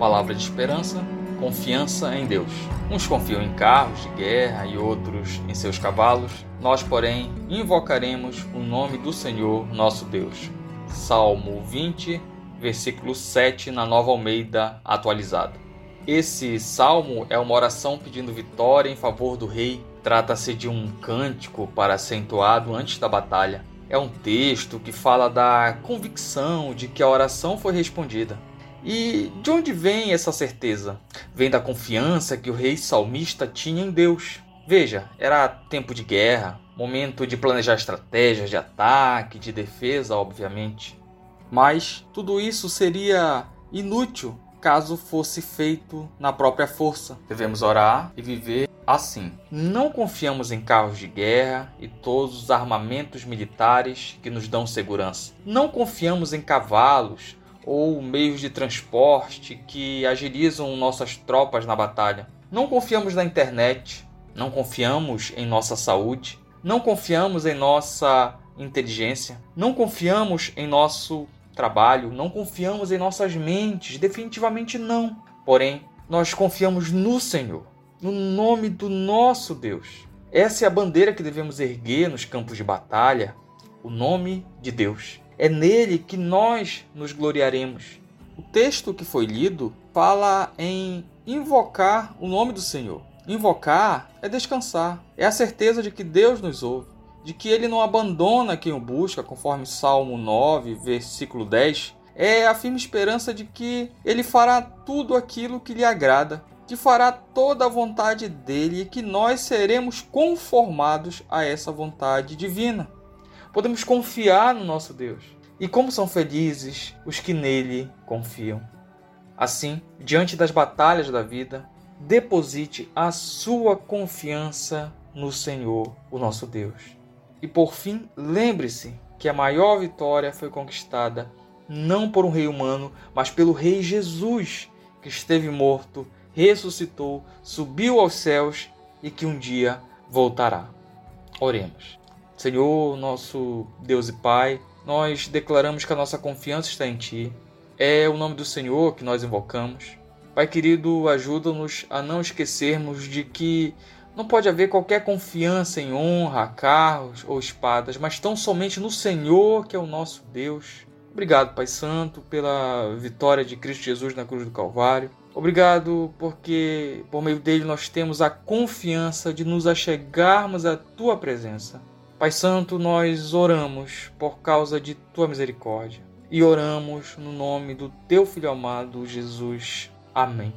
palavra de esperança, confiança em Deus. Uns confiam em carros de guerra e outros em seus cavalos. Nós, porém, invocaremos o nome do Senhor nosso Deus. Salmo 20, versículo 7 na Nova Almeida atualizada. Esse salmo é uma oração pedindo vitória em favor do rei. Trata-se de um cântico para ser entoado antes da batalha. É um texto que fala da convicção de que a oração foi respondida. E de onde vem essa certeza? Vem da confiança que o rei salmista tinha em Deus. Veja, era tempo de guerra, momento de planejar estratégias de ataque, de defesa, obviamente. Mas tudo isso seria inútil caso fosse feito na própria força. Devemos orar e viver assim. Não confiamos em carros de guerra e todos os armamentos militares que nos dão segurança. Não confiamos em cavalos ou meios de transporte que agilizam nossas tropas na batalha. Não confiamos na internet, não confiamos em nossa saúde, não confiamos em nossa inteligência, não confiamos em nosso trabalho, não confiamos em nossas mentes, definitivamente não. Porém, nós confiamos no Senhor, no nome do nosso Deus. Essa é a bandeira que devemos erguer nos campos de batalha, o nome de Deus. É nele que nós nos gloriaremos. O texto que foi lido fala em invocar o nome do Senhor. Invocar é descansar, é a certeza de que Deus nos ouve de que ele não abandona quem o busca, conforme Salmo 9, versículo 10, é a firme esperança de que ele fará tudo aquilo que lhe agrada, que fará toda a vontade dele e que nós seremos conformados a essa vontade divina. Podemos confiar no nosso Deus. E como são felizes os que nele confiam. Assim, diante das batalhas da vida, deposite a sua confiança no Senhor, o nosso Deus. E por fim, lembre-se que a maior vitória foi conquistada não por um rei humano, mas pelo rei Jesus, que esteve morto, ressuscitou, subiu aos céus e que um dia voltará. Oremos. Senhor, nosso Deus e Pai, nós declaramos que a nossa confiança está em Ti. É o nome do Senhor que nós invocamos. Pai querido, ajuda-nos a não esquecermos de que não pode haver qualquer confiança em honra, carros ou espadas, mas tão somente no Senhor, que é o nosso Deus. Obrigado, Pai Santo, pela vitória de Cristo Jesus na cruz do Calvário. Obrigado porque por meio dele nós temos a confiança de nos achegarmos à tua presença. Pai Santo, nós oramos por causa de tua misericórdia e oramos no nome do teu filho amado Jesus. Amém.